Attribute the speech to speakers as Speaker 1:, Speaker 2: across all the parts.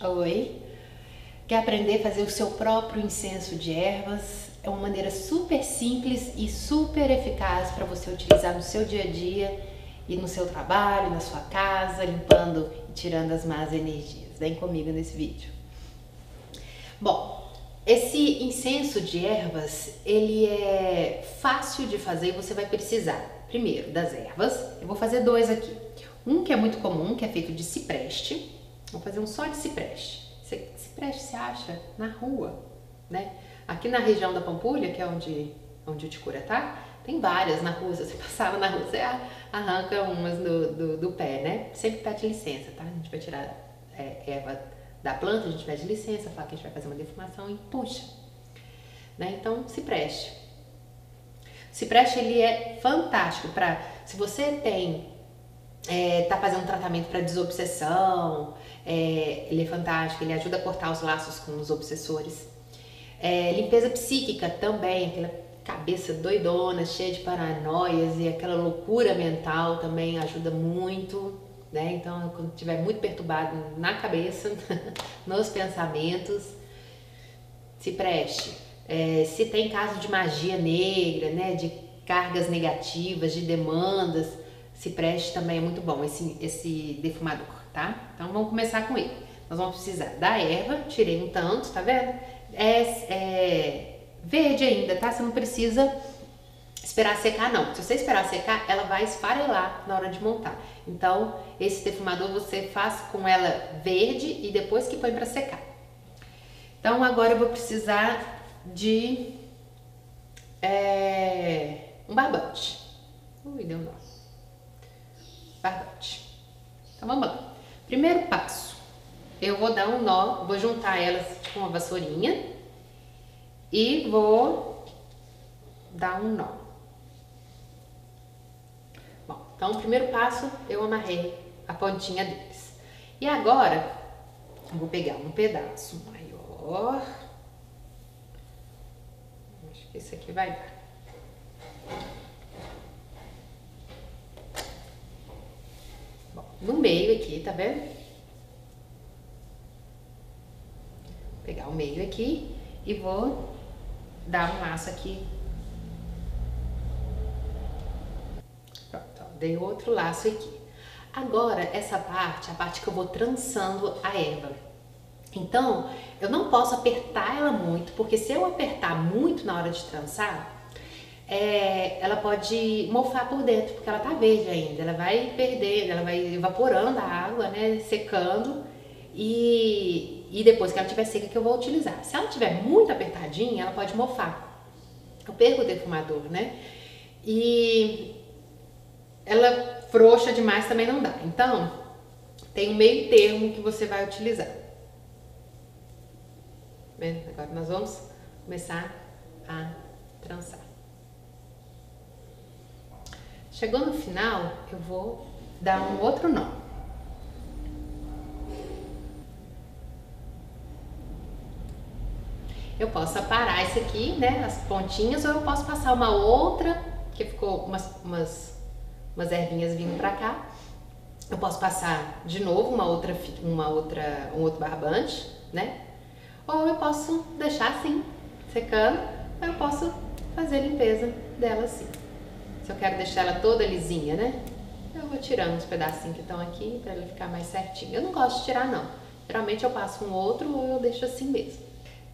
Speaker 1: Oi. Quer aprender a fazer o seu próprio incenso de ervas? É uma maneira super simples e super eficaz para você utilizar no seu dia a dia e no seu trabalho, na sua casa, limpando e tirando as más energias. Vem comigo nesse vídeo. Bom, esse incenso de ervas, ele é fácil de fazer e você vai precisar, primeiro, das ervas. Eu vou fazer dois aqui. Um que é muito comum, que é feito de cipreste. Vou fazer um só de cipreste. Cipreste se acha na rua, né? Aqui na região da Pampulha, que é onde, onde o Ticura tá, tem várias na rua. Se você passava na rua, você arranca umas do, do, do pé, né? Sempre pede licença, tá? A gente vai tirar é, erva da planta, a gente pede licença, fala que a gente vai fazer uma defumação e puxa. Né? Então, cipreste. Cipreste, ele é fantástico para... Se você tem é, tá fazendo tratamento para desobsessão, é, ele é fantástico, ele ajuda a cortar os laços com os obsessores. É, limpeza psíquica também, aquela cabeça doidona, cheia de paranoias e aquela loucura mental também ajuda muito, né? Então, quando estiver muito perturbado na cabeça, nos pensamentos, se preste. É, se tem caso de magia negra, né, de cargas negativas, de demandas, se preste também é muito bom esse, esse defumador, tá? Então vamos começar com ele. Nós vamos precisar da erva, tirei um tanto, tá vendo? É, é verde ainda, tá? Você não precisa esperar secar não. Se você esperar secar, ela vai esfarelar na hora de montar. Então, esse defumador você faz com ela verde e depois que põe para secar. Então, agora eu vou precisar de é, um barbante. Ui, deu nó Então vamos lá. Primeiro passo, eu vou dar um nó, vou juntar elas com uma vassourinha e vou dar um nó. Bom, então o primeiro passo eu amarrei a pontinha deles. E agora eu vou pegar um pedaço maior. Acho que esse aqui vai dar. No meio aqui, tá vendo? Vou pegar o meio aqui e vou dar um laço aqui. Pronto, dei outro laço aqui. Agora, essa parte, a parte que eu vou trançando a erva. Então, eu não posso apertar ela muito, porque se eu apertar muito na hora de trançar, é, ela pode mofar por dentro, porque ela tá verde ainda. Ela vai perder, ela vai evaporando a água, né, secando. E, e depois que ela estiver seca que eu vou utilizar. Se ela estiver muito apertadinha, ela pode mofar. Eu perco o defumador, né? E ela frouxa demais também não dá. Então, tem um meio termo que você vai utilizar. Bem, agora nós vamos começar a trançar. Chegou no final, eu vou dar um outro nó. Eu posso aparar esse aqui, né, as pontinhas, ou eu posso passar uma outra, que ficou umas, umas, umas ervinhas vindo pra cá. Eu posso passar de novo uma outra, uma outra, um outro barbante, né? Ou eu posso deixar assim, secando, ou eu posso fazer a limpeza dela assim. Se eu quero deixar ela toda lisinha, né? Eu vou tirando os pedacinhos que estão aqui para ela ficar mais certinho. Eu não gosto de tirar não. Geralmente eu passo um outro ou eu deixo assim mesmo.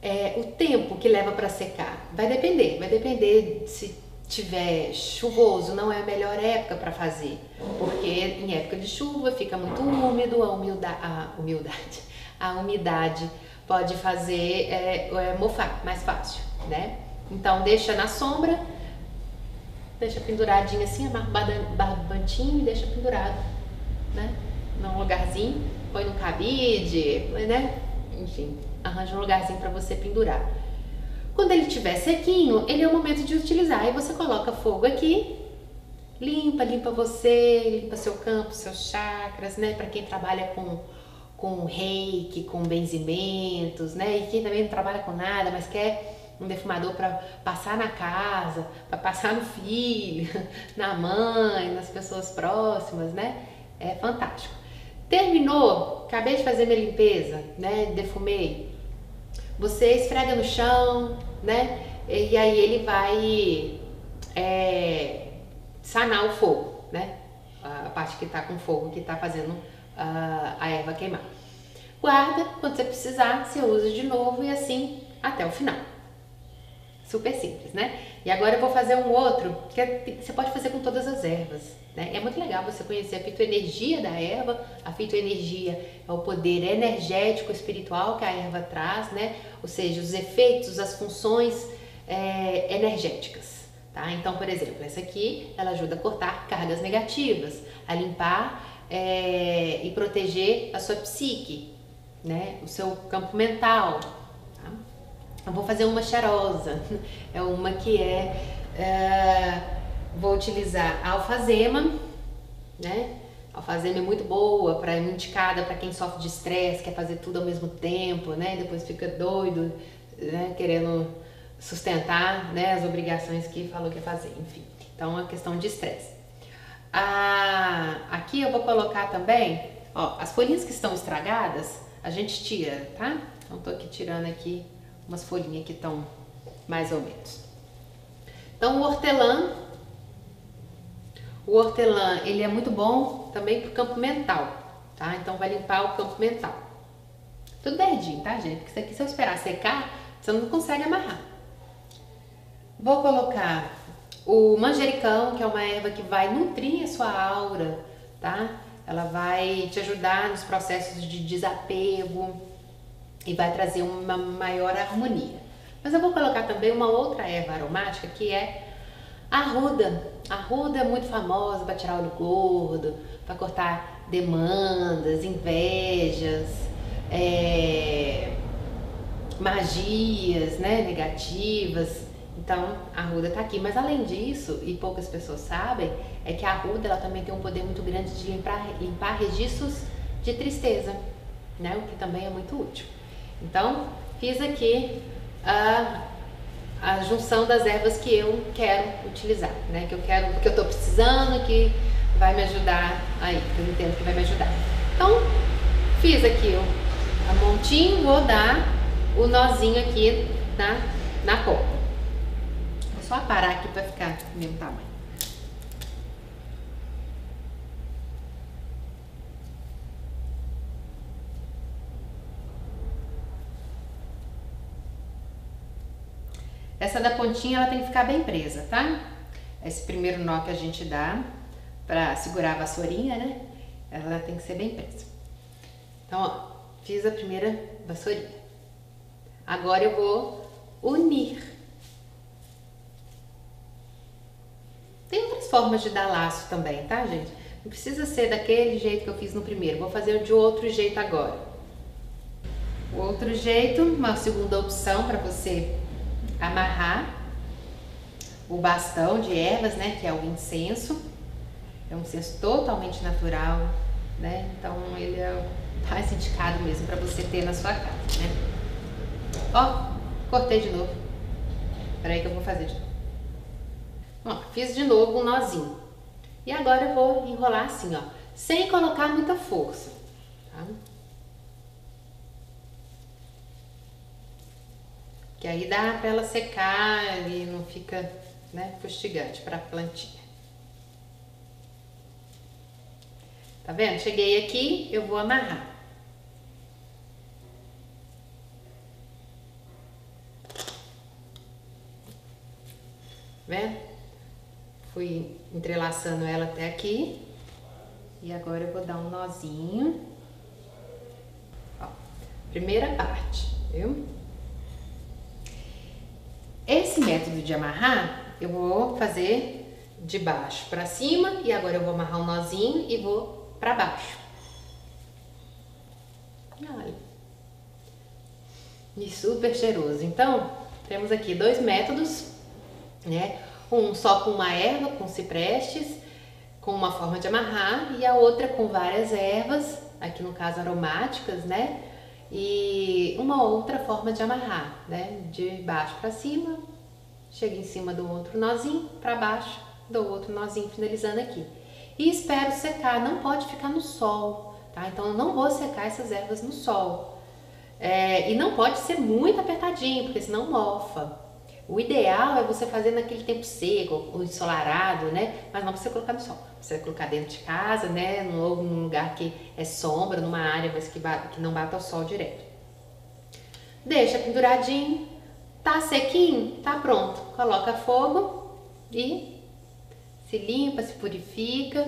Speaker 1: É, o tempo que leva para secar vai depender. Vai depender se tiver chuvoso, não é a melhor época para fazer, porque em época de chuva fica muito úmido, a umidade, a umidade, a umidade pode fazer é, é, mofar mais fácil, né? Então deixa na sombra deixa penduradinho assim, amarra o barbantinho e deixa pendurado, né? Num lugarzinho, põe no cabide, né? Enfim, arranja um lugarzinho para você pendurar. Quando ele estiver sequinho, ele é o momento de utilizar. Aí você coloca fogo aqui, limpa, limpa você, limpa seu campo, seus chakras, né? Para quem trabalha com com reiki, com benzimentos, né? E quem também não trabalha com nada, mas quer um defumador para passar na casa, para passar no filho, na mãe, nas pessoas próximas, né? É fantástico. Terminou, acabei de fazer minha limpeza, né? Defumei. Você esfrega no chão, né? E aí ele vai é, sanar o fogo, né? A parte que está com fogo, que está fazendo a, a erva queimar. Guarda, quando você precisar, você usa de novo e assim até o final. Super simples, né? E agora eu vou fazer um outro que é, você pode fazer com todas as ervas. Né? É muito legal você conhecer a fitoenergia da erva. A fitoenergia é o poder energético espiritual que a erva traz, né? Ou seja, os efeitos, as funções é, energéticas. Tá? Então, por exemplo, essa aqui ela ajuda a cortar cargas negativas, a limpar é, e proteger a sua psique, né? o seu campo mental. Eu vou fazer uma cheirosa, é uma que é, é vou utilizar alfazema, né? Alfazema é muito boa, para indicada para quem sofre de estresse, quer fazer tudo ao mesmo tempo, né? Depois fica doido, né? Querendo sustentar, né? As obrigações que falou que ia fazer, enfim. Então, é uma questão de estresse. Ah, aqui eu vou colocar também, ó, as folhinhas que estão estragadas, a gente tira, tá? Então, tô aqui tirando aqui umas folhinhas que estão mais ou menos. Então, o hortelã o hortelã, ele é muito bom também para o campo mental, tá? Então vai limpar o campo mental. Tudo verdinho, tá, gente? Porque isso aqui, se eu esperar secar, você não consegue amarrar. Vou colocar o manjericão, que é uma erva que vai nutrir a sua aura, tá? Ela vai te ajudar nos processos de desapego e vai trazer uma maior harmonia. Mas eu vou colocar também uma outra erva aromática que é a arruda. A arruda é muito famosa para tirar olho gordo, para cortar demandas, invejas, é, magias né, negativas. Então, a arruda está aqui. Mas além disso, e poucas pessoas sabem, é que a arruda ela também tem um poder muito grande de limpar, limpar registros de tristeza, né? o que também é muito útil. Então, fiz aqui a a junção das ervas que eu quero utilizar, né? Que eu quero, que eu tô precisando, que vai me ajudar aí, que eu entendo que vai me ajudar. Então, fiz aqui ó, a montinho, vou dar o nozinho aqui na, na copa. Vou só aparar aqui para ficar do mesmo tamanho. Essa da pontinha ela tem que ficar bem presa, tá? Esse primeiro nó que a gente dá para segurar a vassourinha, né? Ela tem que ser bem presa. Então, ó, fiz a primeira vassourinha. Agora eu vou unir. Tem outras formas de dar laço também, tá, gente? Não precisa ser daquele jeito que eu fiz no primeiro. Vou fazer de outro jeito agora. O outro jeito, uma segunda opção para você amarrar o bastão de ervas, né, que é o incenso. É um incenso totalmente natural, né? Então ele é mais indicado mesmo para você ter na sua casa, né? Ó, cortei de novo. Peraí que eu vou fazer de novo. Ó, fiz de novo um nozinho. E agora eu vou enrolar assim, ó, sem colocar muita força, tá? Que aí dá para ela secar e não fica né, fustigante para a plantinha. Tá vendo? Cheguei aqui, eu vou amarrar. Vendo? Fui entrelaçando ela até aqui. E agora eu vou dar um nozinho. Ó, primeira parte, viu? Método de amarrar, eu vou fazer de baixo para cima e agora eu vou amarrar um nozinho e vou para baixo. Olha. E super cheiroso. Então, temos aqui dois métodos, né? Um só com uma erva, com ciprestes, com uma forma de amarrar e a outra com várias ervas, aqui no caso aromáticas, né? e uma outra forma de amarrar, né? De baixo para cima, chega em cima do outro nozinho, para baixo do outro nozinho, finalizando aqui. E espero secar, não pode ficar no sol, tá? Então eu não vou secar essas ervas no sol. É, e não pode ser muito apertadinho, porque senão mofa. O ideal é você fazer naquele tempo seco, ou ensolarado, né? Mas não você colocar no sol. Você colocar dentro de casa, né? Num, num lugar que é sombra, numa área, mas que, que não bata o sol direto. Deixa penduradinho, tá sequinho, tá pronto. Coloca fogo e se limpa, se purifica,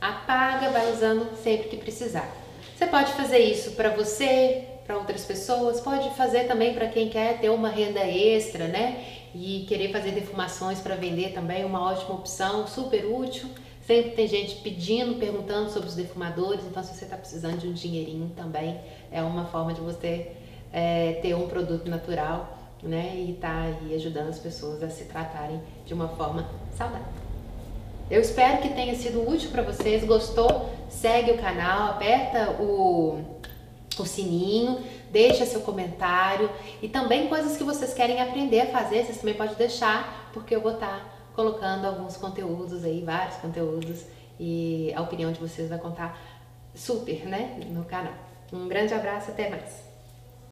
Speaker 1: apaga, vai usando sempre que precisar. Você pode fazer isso para você, para outras pessoas, pode fazer também para quem quer ter uma renda extra, né? E querer fazer defumações para vender também, uma ótima opção, super útil. Sempre tem gente pedindo, perguntando sobre os defumadores, então se você está precisando de um dinheirinho também, é uma forma de você é, ter um produto natural, né? E tá aí ajudando as pessoas a se tratarem de uma forma saudável. Eu espero que tenha sido útil para vocês. Gostou? Segue o canal, aperta o o sininho, deixa seu comentário e também coisas que vocês querem aprender a fazer, vocês também podem deixar, porque eu vou estar tá colocando alguns conteúdos aí, vários conteúdos e a opinião de vocês vai contar super, né, no canal. Um grande abraço, até mais!